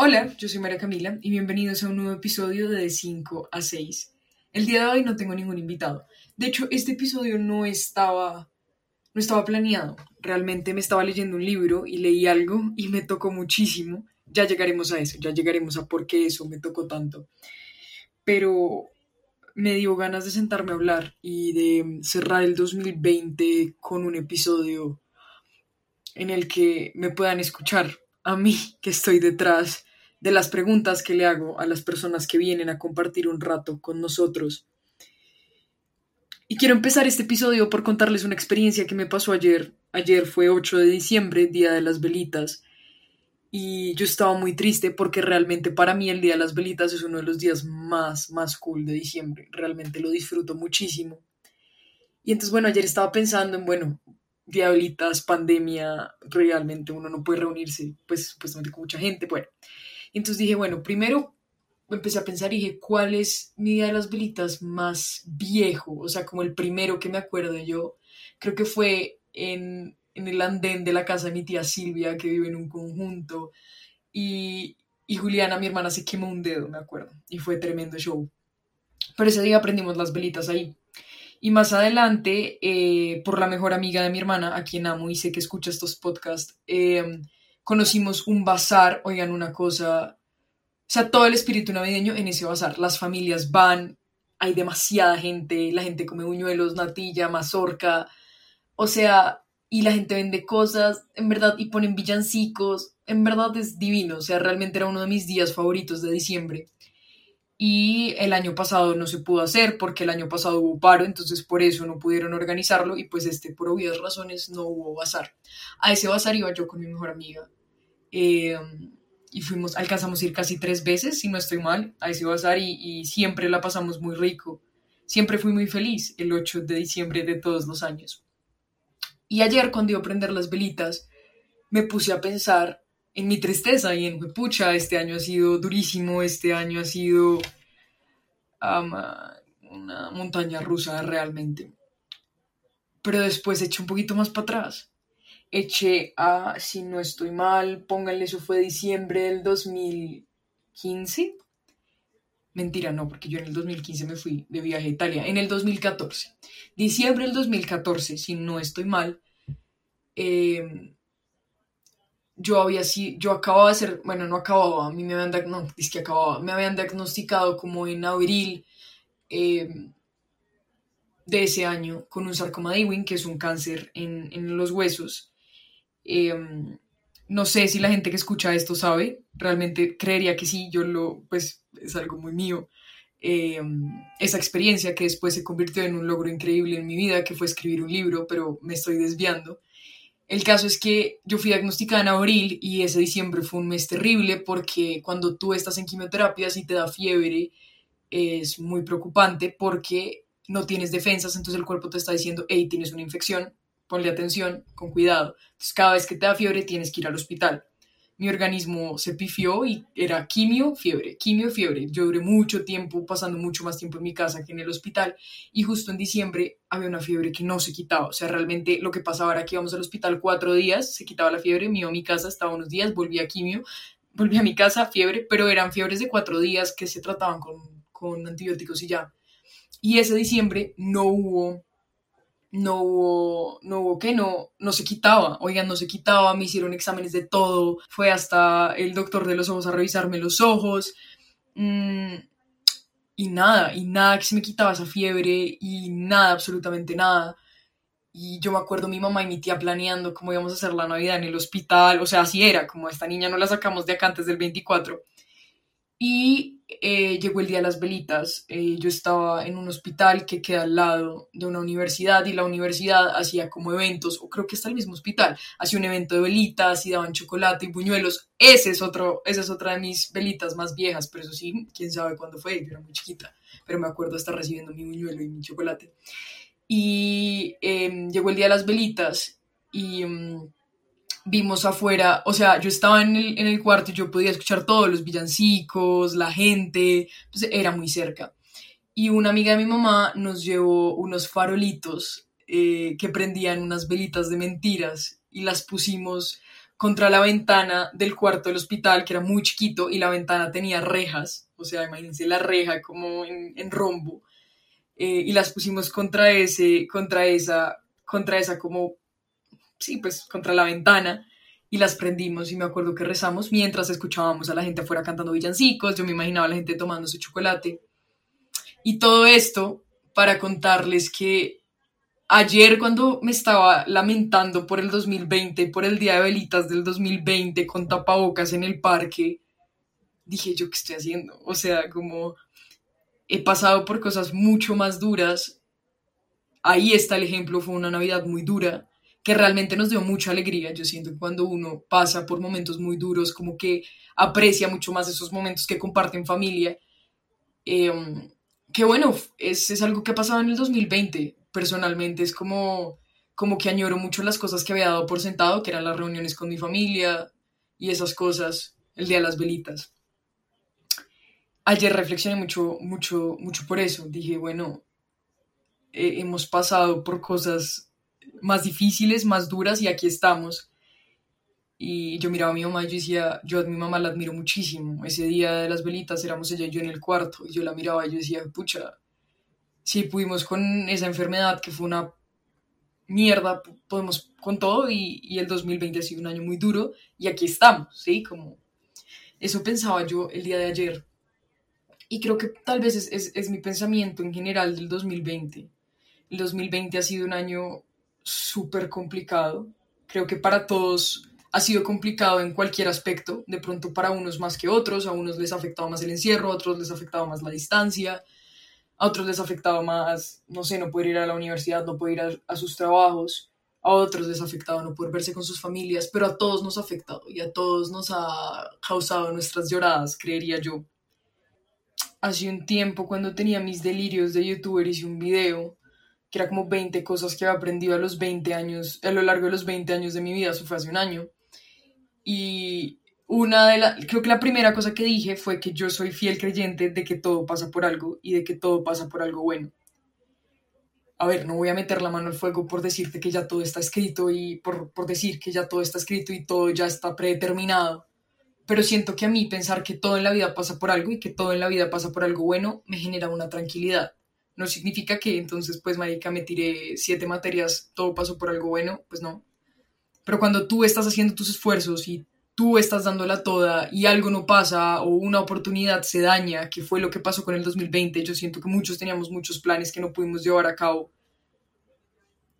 Hola, yo soy María Camila y bienvenidos a un nuevo episodio de De 5 a 6. El día de hoy no tengo ningún invitado. De hecho, este episodio no estaba, no estaba planeado. Realmente me estaba leyendo un libro y leí algo y me tocó muchísimo. Ya llegaremos a eso, ya llegaremos a por qué eso me tocó tanto. Pero me dio ganas de sentarme a hablar y de cerrar el 2020 con un episodio en el que me puedan escuchar a mí que estoy detrás de las preguntas que le hago a las personas que vienen a compartir un rato con nosotros. Y quiero empezar este episodio por contarles una experiencia que me pasó ayer. Ayer fue 8 de diciembre, Día de las Velitas, y yo estaba muy triste porque realmente para mí el Día de las Velitas es uno de los días más, más cool de diciembre. Realmente lo disfruto muchísimo. Y entonces, bueno, ayer estaba pensando en, bueno, Velitas, pandemia, realmente uno no puede reunirse, pues supuestamente con mucha gente, bueno. Entonces dije, bueno, primero empecé a pensar y dije, ¿cuál es mi día de las velitas más viejo? O sea, como el primero que me acuerdo yo, creo que fue en, en el andén de la casa de mi tía Silvia, que vive en un conjunto, y, y Juliana, mi hermana, se quemó un dedo, me acuerdo, y fue tremendo show. Pero ese día aprendimos las velitas ahí. Y más adelante, eh, por la mejor amiga de mi hermana, a quien amo y sé que escucha estos podcasts, eh, conocimos un bazar, oigan una cosa, o sea, todo el espíritu navideño en ese bazar. Las familias van, hay demasiada gente, la gente come buñuelos, natilla, mazorca, o sea, y la gente vende cosas, en verdad, y ponen villancicos, en verdad es divino, o sea, realmente era uno de mis días favoritos de diciembre. Y el año pasado no se pudo hacer porque el año pasado hubo paro, entonces por eso no pudieron organizarlo y pues este, por obvias razones, no hubo bazar. A ese bazar iba yo con mi mejor amiga eh, y fuimos, alcanzamos a ir casi tres veces, si no estoy mal, a ese bazar y, y siempre la pasamos muy rico. Siempre fui muy feliz el 8 de diciembre de todos los años. Y ayer cuando iba a prender las velitas, me puse a pensar en mi tristeza y en, pucha, este año ha sido durísimo, este año ha sido una montaña rusa realmente. Pero después eché un poquito más para atrás eché a, si no estoy mal, pónganle, eso fue diciembre del 2015. Mentira, no, porque yo en el 2015 me fui de viaje a Italia. En el 2014. Diciembre del 2014, si no estoy mal, eh, yo había sido, yo acababa de ser, bueno, no acababa, a mí me habían, no, es que acababa, me habían diagnosticado como en abril eh, de ese año con un sarcoma de Ewing, que es un cáncer en, en los huesos. Em, no sé si la gente que escucha esto sabe, realmente creería que sí, yo lo, pues es algo muy mío. Em, esa experiencia que después se convirtió en un logro increíble en mi vida, que fue escribir un libro, pero me estoy desviando. El caso es que yo fui diagnosticada en abril y ese diciembre fue un mes terrible porque cuando tú estás en quimioterapia, si te da fiebre, es muy preocupante porque no tienes defensas, entonces el cuerpo te está diciendo, hey, tienes una infección, ponle atención, con cuidado. Entonces, cada vez que te da fiebre tienes que ir al hospital. Mi organismo se pifió y era quimio, fiebre, quimio, fiebre. Yo duré mucho tiempo, pasando mucho más tiempo en mi casa que en el hospital. Y justo en diciembre había una fiebre que no se quitaba. O sea, realmente lo que pasaba era que íbamos al hospital cuatro días, se quitaba la fiebre, me iba a mi casa, estaba unos días, volví a quimio, volví a mi casa, fiebre, pero eran fiebres de cuatro días que se trataban con, con antibióticos y ya. Y ese diciembre no hubo no hubo, no hubo que no, no se quitaba, oigan, no se quitaba, me hicieron exámenes de todo, fue hasta el doctor de los ojos a revisarme los ojos, mm, y nada, y nada que se me quitaba esa fiebre, y nada, absolutamente nada. Y yo me acuerdo mi mamá y mi tía planeando cómo íbamos a hacer la Navidad en el hospital, o sea, así era, como esta niña no la sacamos de acá antes del 24. Y eh, llegó el día de las velitas. Eh, yo estaba en un hospital que queda al lado de una universidad y la universidad hacía como eventos, o creo que está el mismo hospital, hacía un evento de velitas y daban chocolate y buñuelos. Ese es otro, esa es otra de mis velitas más viejas, pero eso sí, quién sabe cuándo fue, yo era muy chiquita, pero me acuerdo estar recibiendo mi buñuelo y mi chocolate. Y em, llegó el día de las velitas y... Em, vimos afuera, o sea, yo estaba en el, en el cuarto y yo podía escuchar todos los villancicos, la gente, pues era muy cerca. Y una amiga de mi mamá nos llevó unos farolitos eh, que prendían unas velitas de mentiras y las pusimos contra la ventana del cuarto del hospital, que era muy chiquito, y la ventana tenía rejas, o sea, imagínense la reja como en, rombo, eh, y las pusimos contra ese, contra esa, contra esa como, sí, pues contra la ventana, y las prendimos, y me acuerdo que rezamos mientras escuchábamos a la gente afuera cantando villancicos, yo me imaginaba a la gente tomando su chocolate, y todo esto para contarles que Ayer cuando me estaba lamentando por el 2020, por el Día de Velitas del 2020 con tapabocas en el parque, dije yo qué estoy haciendo. O sea, como he pasado por cosas mucho más duras. Ahí está el ejemplo, fue una Navidad muy dura que realmente nos dio mucha alegría. Yo siento que cuando uno pasa por momentos muy duros, como que aprecia mucho más esos momentos que comparte en familia. Eh, que bueno, es, es algo que ha pasado en el 2020 personalmente es como, como que añoro mucho las cosas que había dado por sentado, que eran las reuniones con mi familia y esas cosas, el día de las velitas. Ayer reflexioné mucho, mucho, mucho por eso. Dije, bueno, hemos pasado por cosas más difíciles, más duras y aquí estamos. Y yo miraba a mi mamá y yo decía, yo a mi mamá la admiro muchísimo. Ese día de las velitas éramos ella y yo en el cuarto y yo la miraba y yo decía, pucha, si pudimos con esa enfermedad que fue una mierda, podemos con todo y, el 2020 ha sido un año muy duro y aquí estamos, ¿sí? Como eso pensaba yo el día de ayer. Y creo que tal vez es, es mi pensamiento en general del 2020. El 2020 ha sido un año súper complicado. Creo que para todos ha sido complicado en cualquier aspecto. De pronto para unos más que otros. A unos les ha afectado más el encierro, a otros les ha afectado más la distancia, a otros les ha afectado más, no sé, no poder ir a la universidad, no poder ir a, sus trabajos, a otros les ha afectado no poder verse con sus familias, pero a todos nos ha afectado y a todos nos ha causado nuestras lloradas, creería yo. Hace un tiempo, cuando tenía mis delirios de youtuber, hice un video que era como 20 cosas que había aprendido a los 20 años, a lo largo de los 20 años de mi vida, eso fue hace un año. Y una de las, creo que la primera cosa que dije fue que yo soy fiel creyente de que todo pasa por algo y de que todo pasa por algo bueno. A ver, no voy a meter la mano al fuego por decirte que ya todo está escrito y por, por decir que ya todo está escrito y todo ya está predeterminado. Pero siento que a mí pensar que todo en la vida pasa por algo y que todo en la vida pasa por algo bueno me genera una tranquilidad. No significa que entonces, pues, marica, me tiré siete materias, todo pasó por algo bueno, pues no. Pero cuando tú estás haciendo tus esfuerzos y tú estás dándola toda y algo no pasa o una oportunidad se daña, que fue lo que pasó con el 2020, yo siento que muchos teníamos muchos planes que no pudimos llevar a cabo.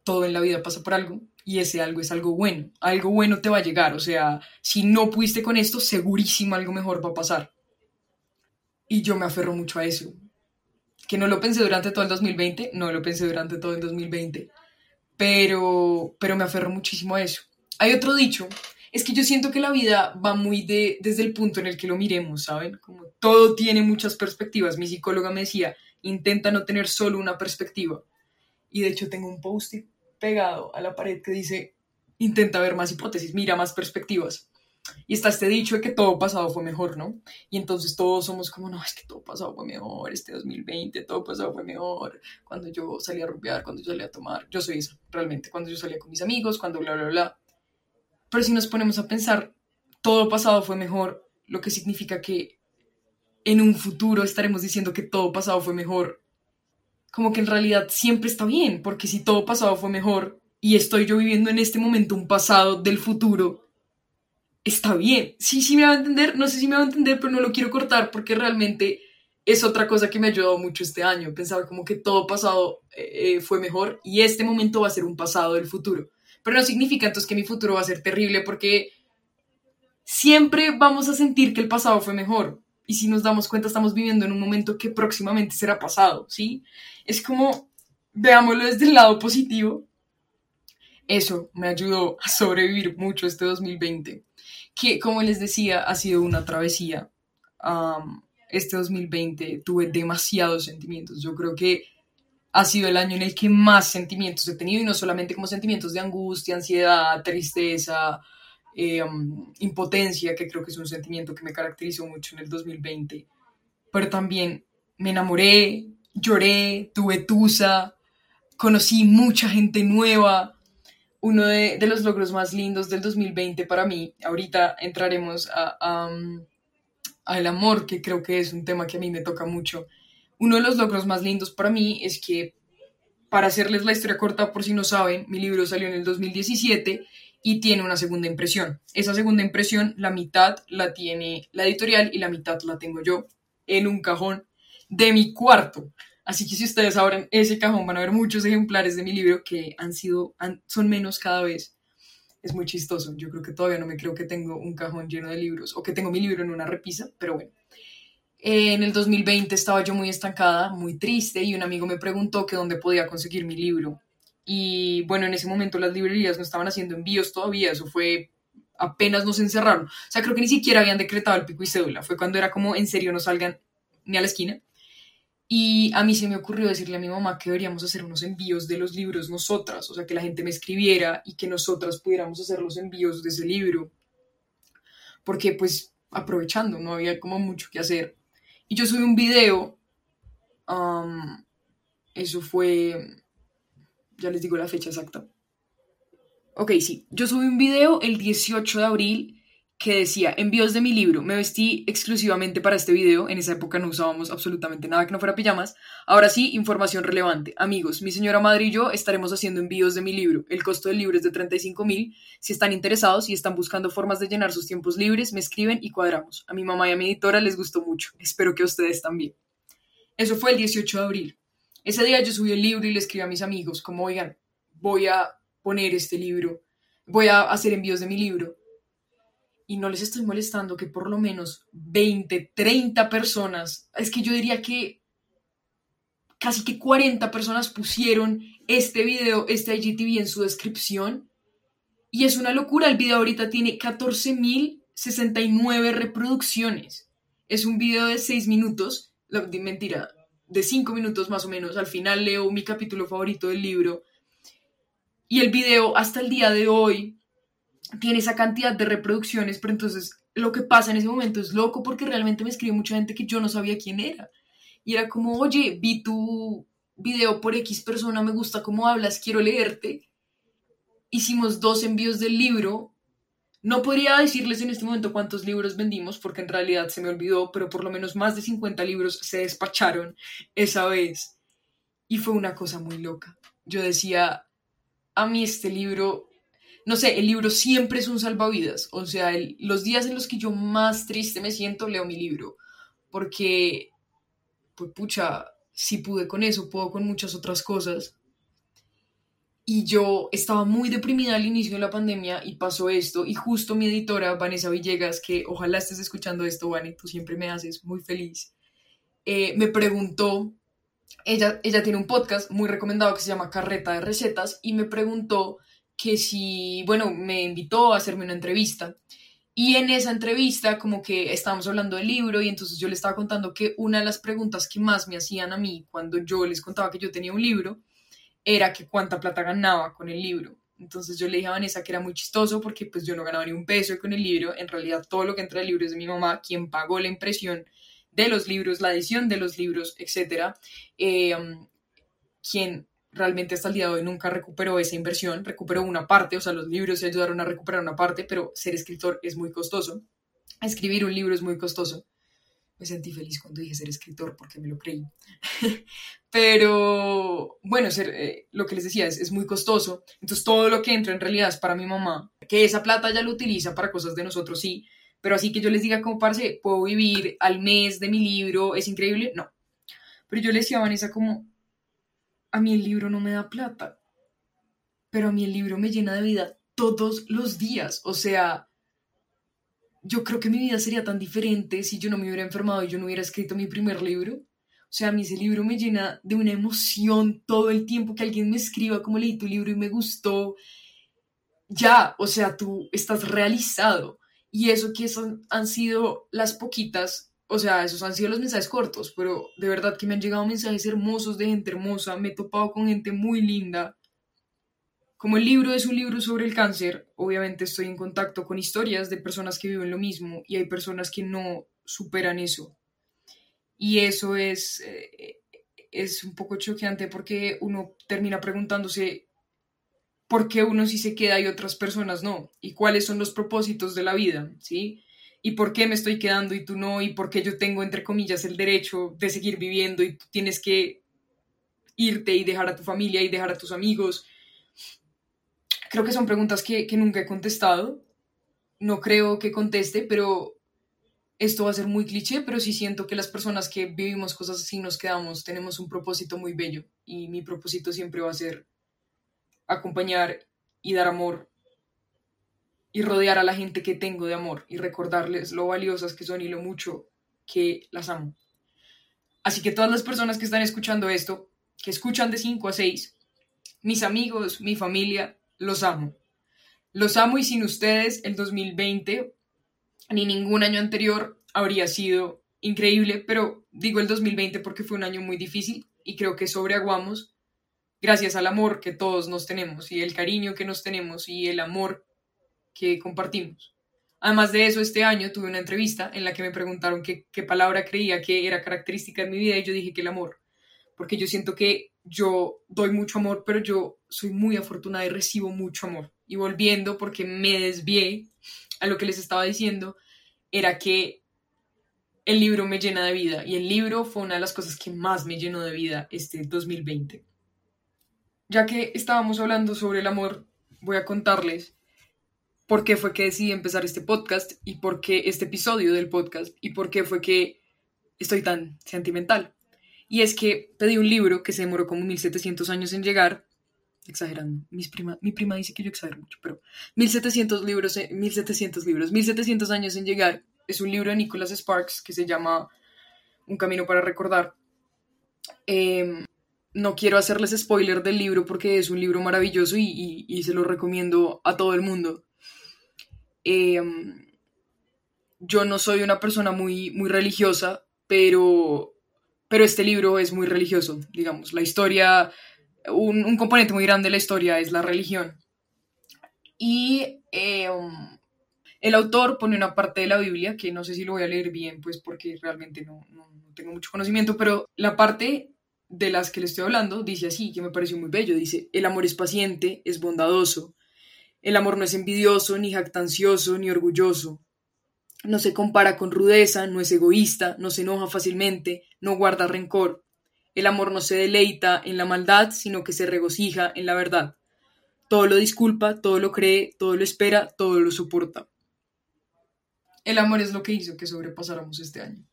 Todo en la vida pasa por algo y ese algo es algo bueno. Algo bueno te va a llegar, o sea, si no pudiste con esto, segurísimo algo mejor va a pasar. Y yo me aferro mucho a eso. Que no lo pensé durante todo el 2020, no lo pensé durante todo el 2020, pero, pero me aferro muchísimo a eso. Hay otro dicho es que yo siento que la vida va muy de, desde el punto en el que lo miremos, ¿saben? Como todo tiene muchas perspectivas. Mi psicóloga me decía, intenta no tener solo una perspectiva. Y de hecho tengo un post pegado a la pared que dice, intenta ver más hipótesis, mira más perspectivas. Y está este dicho de que todo pasado fue mejor, ¿no? Y entonces todos somos como, no, es que todo pasado fue mejor, este 2020, todo pasado fue mejor, cuando yo salía a rubiar, cuando yo salía a tomar, yo soy eso, realmente, cuando yo salía con mis amigos, cuando bla, bla, bla. Pero si nos ponemos a pensar, todo pasado fue mejor, lo que significa que en un futuro estaremos diciendo que todo pasado fue mejor. Como que en realidad siempre está bien, porque si todo pasado fue mejor y estoy yo viviendo en este momento un pasado del futuro, está bien. Sí, sí me va a entender, no sé si me va a entender, pero no lo quiero cortar porque realmente es otra cosa que me ha ayudado mucho este año, pensar como que todo pasado eh, eh, fue mejor y este momento va a ser un pasado del futuro pero no significa entonces que mi futuro va a ser terrible porque siempre vamos a sentir que el pasado fue mejor. Y si nos damos cuenta, estamos viviendo en un momento que próximamente será pasado, ¿sí? Es como, veámoslo desde el lado positivo. Eso me ayudó a sobrevivir mucho este 2020, que como les decía, ha sido una travesía. este 2020 tuve demasiados sentimientos. Yo creo que ha sido el año en el que más sentimientos he tenido y no solamente como sentimientos de angustia, ansiedad, tristeza, eh, impotencia, que creo que es un sentimiento que me caracterizó mucho en el 2020, pero también me enamoré, lloré, tuve tusa, conocí mucha gente nueva, uno de, los logros más lindos del 2020 para mí, ahorita entraremos a, al amor, que creo que es un tema que a mí me toca mucho. Uno de los logros más lindos para mí es que, para hacerles la historia corta por si no saben, mi libro salió en el 2017 y tiene una segunda impresión. Esa segunda impresión, la mitad la tiene la editorial y la mitad la tengo yo en un cajón de mi cuarto. Así que si ustedes abren ese cajón van a ver muchos ejemplares de mi libro que han sido, son menos cada vez. Es muy chistoso. Yo creo que todavía no me creo que tengo un cajón lleno de libros o que tengo mi libro en una repisa, pero bueno. En el 2020 estaba yo muy estancada, muy triste y un amigo me preguntó que dónde podía conseguir mi libro. Y bueno, en ese momento las librerías no estaban haciendo envíos todavía, eso fue apenas nos encerraron. O sea, creo que ni siquiera habían decretado el pico y cédula, fue cuando era como en serio no salgan ni a la esquina. Y a mí se me ocurrió decirle a mi mamá que deberíamos hacer unos envíos de los libros nosotras, o sea, que la gente me escribiera y que nosotras pudiéramos hacer los envíos de ese libro. Porque pues aprovechando, no había como mucho que hacer. Y yo subí un video, eso fue ya les digo la fecha exacta. Ok, sí, yo subí un video el 18 de abril que decía envíos de mi libro. Me vestí exclusivamente para este video. En esa época no usábamos absolutamente nada que no fuera pijamas. Ahora sí, información relevante. Amigos, mi señora madre y yo estaremos haciendo envíos de mi libro. El costo del libro es de 35 mil. Si están interesados y están buscando formas de llenar sus tiempos libres, me escriben y cuadramos. A mi mamá y a mi editora les gustó mucho. Espero que a ustedes también. Eso fue el 18 de abril. Ese día yo subí el libro y le escribí a mis amigos, como, oigan, voy a poner este libro, voy a hacer envíos de mi libro. Y no les estoy molestando que por lo menos 20, 30 personas, es que yo diría que casi que 40 personas pusieron este video, este IGTV en su descripción. Y es una locura, el video ahorita tiene 14.069 reproducciones. Es un video de 6 minutos, mentira, de cinco minutos más o menos. Al final leo mi capítulo favorito del libro. Y el video hasta el día de hoy tiene esa cantidad de reproducciones, pero entonces lo que pasa en ese momento es loco porque realmente me escribe mucha gente que yo no sabía quién era. Y era como, oye, vi tu video por X persona, me gusta cómo hablas, quiero leerte. Hicimos dos envíos del libro no podría decirles en este momento cuántos libros vendimos porque en realidad se me olvidó, pero por lo menos más de 50 libros se despacharon esa vez. Y fue una cosa muy loca. Yo decía, a mí este libro, no sé, el libro siempre es un salvavidas. O sea, los días en los que yo más triste me siento, leo mi libro. Porque, pues pucha, si pude con eso, puedo con muchas otras cosas y yo estaba muy deprimida al inicio de la pandemia y pasó esto y justo mi editora Vanessa Villegas, que ojalá estés escuchando esto, Vane, tú siempre me haces muy feliz, eh, me preguntó, ella, ella tiene un podcast muy recomendado que se llama Carreta de Recetas y me preguntó que si, bueno, me invitó a hacerme una entrevista. Y en esa entrevista, como que estábamos hablando del libro, y entonces yo le estaba contando que una de las preguntas que más me hacían a mí cuando yo les contaba que yo tenía un libro era que cuánta plata ganaba con el libro. Entonces yo le dije a Vanessa que era muy chistoso porque pues yo no ganaba ni un peso con el libro. En realidad todo lo que entra del libro es de mi mamá, quien pagó la impresión de los libros, la edición de los libros, etc. Eh, quien realmente hasta el día de hoy nunca recuperó esa inversión, recuperó una parte, o sea, los libros se ayudaron a recuperar una parte, pero ser escritor es muy costoso. Escribir un libro es muy costoso me sentí feliz cuando dije ser escritor porque me lo creí. Pero bueno, ser, eh, lo que les decía es, es, muy costoso. Entonces todo lo que entra en realidad es para mi mamá. Que esa plata ya lo utiliza para cosas de nosotros, sí. Pero así que yo les diga como, parce, puedo vivir al mes de mi libro, es increíble. No. Pero yo le decía a Vanessa como, a mí el libro no me da plata. Pero a mí el libro me llena de vida todos los días. O sea, yo creo que mi vida sería tan diferente si yo no me hubiera enfermado y yo no hubiera escrito mi primer libro. O sea, a mí ese libro me llena de una emoción todo el tiempo que alguien me escriba como leí tu libro y me gustó. Ya, o sea, tú estás realizado. Y eso que son, han sido las poquitas, o sea, esos han sido los mensajes cortos, pero de verdad que me han llegado mensajes hermosos de gente hermosa, me he topado con gente muy linda como el libro es un libro sobre el cáncer, obviamente estoy en contacto con historias de personas que viven lo mismo y hay personas que no superan eso. Y eso es, eh, es un poco choqueante porque uno termina preguntándose por qué uno sí se queda y otras personas no, y cuáles son los propósitos de la vida, ¿sí? Y por qué me estoy quedando y tú no, y por qué yo tengo, entre comillas, el derecho de seguir viviendo y tú tienes que irte y dejar a tu familia y dejar a tus amigos. Creo que son preguntas que, que nunca he contestado. No creo que conteste, pero esto va a ser muy cliché, pero sí siento que las personas que vivimos cosas así nos quedamos, tenemos un propósito muy bello y mi propósito siempre va a ser acompañar y dar amor y rodear a la gente que tengo de amor y recordarles lo valiosas que son y lo mucho que las amo. Así que todas las personas que están escuchando esto, que escuchan de 5 a 6, mis amigos, mi familia, los amo. Los amo y sin ustedes el 2020 ni ningún año anterior habría sido increíble, pero digo el 2020 porque fue un año muy difícil y creo que sobreaguamos gracias al amor que todos nos tenemos y el cariño que nos tenemos y el amor que compartimos. Además de eso, este año tuve una entrevista en la que me preguntaron qué, qué palabra creía que era característica de mi vida y yo dije que el amor, porque yo siento que yo doy mucho amor, pero yo soy muy afortunada y recibo mucho amor. Y volviendo, porque me desvié a lo que les estaba diciendo, era que el libro me llena de vida y el libro fue una de las cosas que más me llenó de vida este 2020. Ya que estábamos hablando sobre el amor, voy a contarles por qué fue que decidí empezar este podcast y por qué este episodio del podcast y por qué fue que estoy tan sentimental. Y es que pedí un libro que se demoró como 1700 años en llegar, exagerando, Mis prima, mi prima dice que yo exagero mucho, pero 1700 libros, 1700 libros, 1700 años en llegar, es un libro de Nicholas Sparks que se llama Un camino para recordar. Eh, no quiero hacerles spoiler del libro porque es un libro maravilloso y, se lo recomiendo a todo el mundo. Em, yo no soy una persona muy, muy religiosa, pero, pero este libro es muy religioso, digamos. La historia, un, componente muy grande de la historia es la religión. Y em, el autor pone una parte de la Biblia, que no sé si lo voy a leer bien, pues porque realmente no, no tengo mucho conocimiento, pero la parte de las que le estoy hablando dice así, que me pareció muy bello, dice, el amor es paciente, es bondadoso, el amor no es envidioso, ni jactancioso, ni orgulloso, no se compara con rudeza, no es egoísta, no se enoja fácilmente, no guarda rencor. El amor no se deleita en la maldad, sino que se regocija en la verdad. Todo lo disculpa, todo lo cree, todo lo espera, todo lo soporta. El amor es lo que hizo que sobrepasáramos este año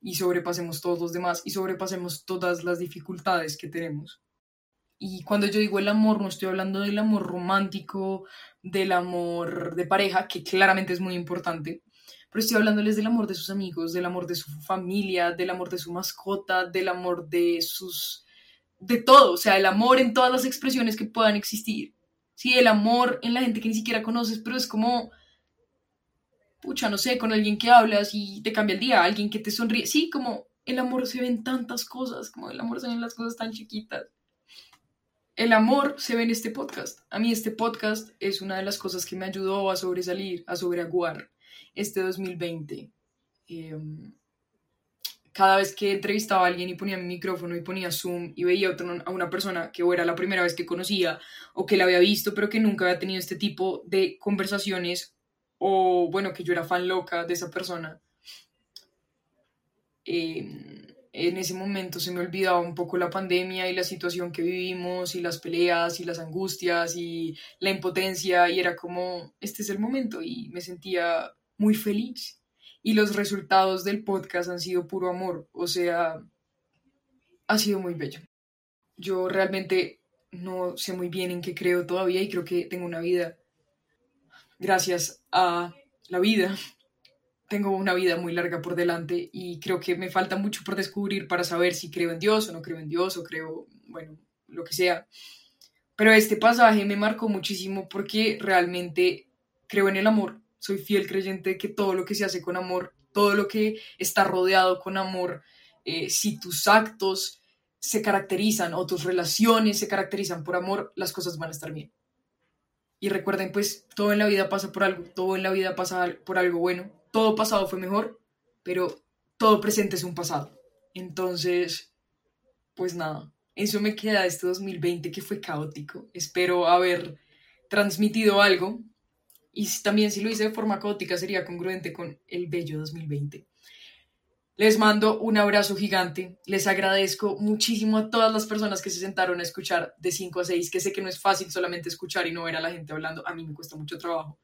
y sobrepasemos todos los demás y sobrepasemos todas las dificultades que tenemos. Y cuando yo digo el amor, no estoy hablando del amor romántico, del amor de pareja, que claramente es muy importante, pero estoy hablándoles del amor de sus amigos, del amor de su familia, del amor de su mascota, del amor de sus... de todo, o sea, el amor en todas las expresiones que puedan existir. Sí, el amor en la gente que ni siquiera conoces, pero es como pucha, no sé, con alguien que hablas y te cambia el día, alguien que te sonríe. Sí, como el amor se ve en tantas cosas, como el amor se ve en las cosas tan chiquitas. El amor se ve en este podcast. A mí este podcast es una de las cosas que me ayudó a sobresalir, a sobreaguar este 2020. Em, cada vez que entrevistaba a alguien y ponía mi micrófono y ponía Zoom y veía a una persona que o era la primera vez que conocía o que la había visto pero que nunca había tenido este tipo de conversaciones o bueno, que yo era fan loca de esa persona. Em, en ese momento se me olvidaba un poco la pandemia y la situación que vivimos y las peleas y las angustias y la impotencia y era como, este es el momento y me sentía muy feliz. Y los resultados del podcast han sido puro amor, o sea, ha sido muy bello. Yo realmente no sé muy bien en qué creo todavía y creo que tengo una vida gracias a la vida. Tengo una vida muy larga por delante y creo que me falta mucho por descubrir para saber si creo en Dios o no creo en Dios o creo, bueno, lo que sea. Pero este pasaje me marcó muchísimo porque realmente creo en el amor. Soy fiel creyente de que todo lo que se hace con amor, todo lo que está rodeado con amor, eh, si tus actos se caracterizan o tus relaciones se caracterizan por amor, las cosas van a estar bien. Y recuerden, pues todo en la vida pasa por algo, todo en la vida pasa por algo bueno. Todo pasado fue mejor, pero todo presente es un pasado. Entonces, pues nada, eso me queda este 2020 que fue caótico. Espero haber transmitido algo. Y también si lo hice de forma caótica sería congruente con el bello 2020. Les mando un abrazo gigante. Les agradezco muchísimo a todas las personas que se sentaron a escuchar de 5 a 6, que sé que no es fácil solamente escuchar y no ver a la gente hablando. A mí me cuesta mucho trabajo.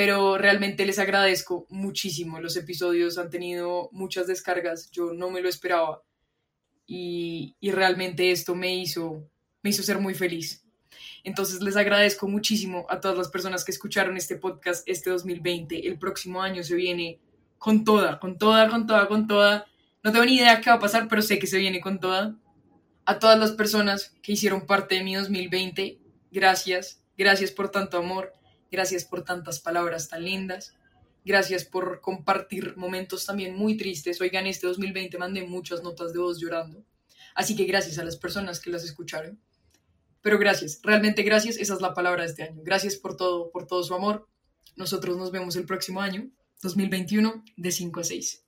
Pero realmente les agradezco muchísimo. Los episodios han tenido muchas descargas. Yo no me lo esperaba. Y, y realmente esto me hizo, me hizo ser muy feliz. Entonces les agradezco muchísimo a todas las personas que escucharon este podcast este 2020. El próximo año se viene con toda, con toda, con toda, con toda. No tengo ni idea qué va a pasar, pero sé que se viene con toda. A todas las personas que hicieron parte de mi 2020, gracias. Gracias por tanto amor. Gracias por tantas palabras tan lindas. Gracias por compartir momentos también muy tristes. Oigan, este 2020 mandé muchas notas de voz llorando. Así que gracias a las personas que las escucharon. Pero gracias, realmente gracias. Esa es la palabra de este año. Gracias por todo, por todo su amor. Nosotros nos vemos el próximo año. 2021 de 5 a 6.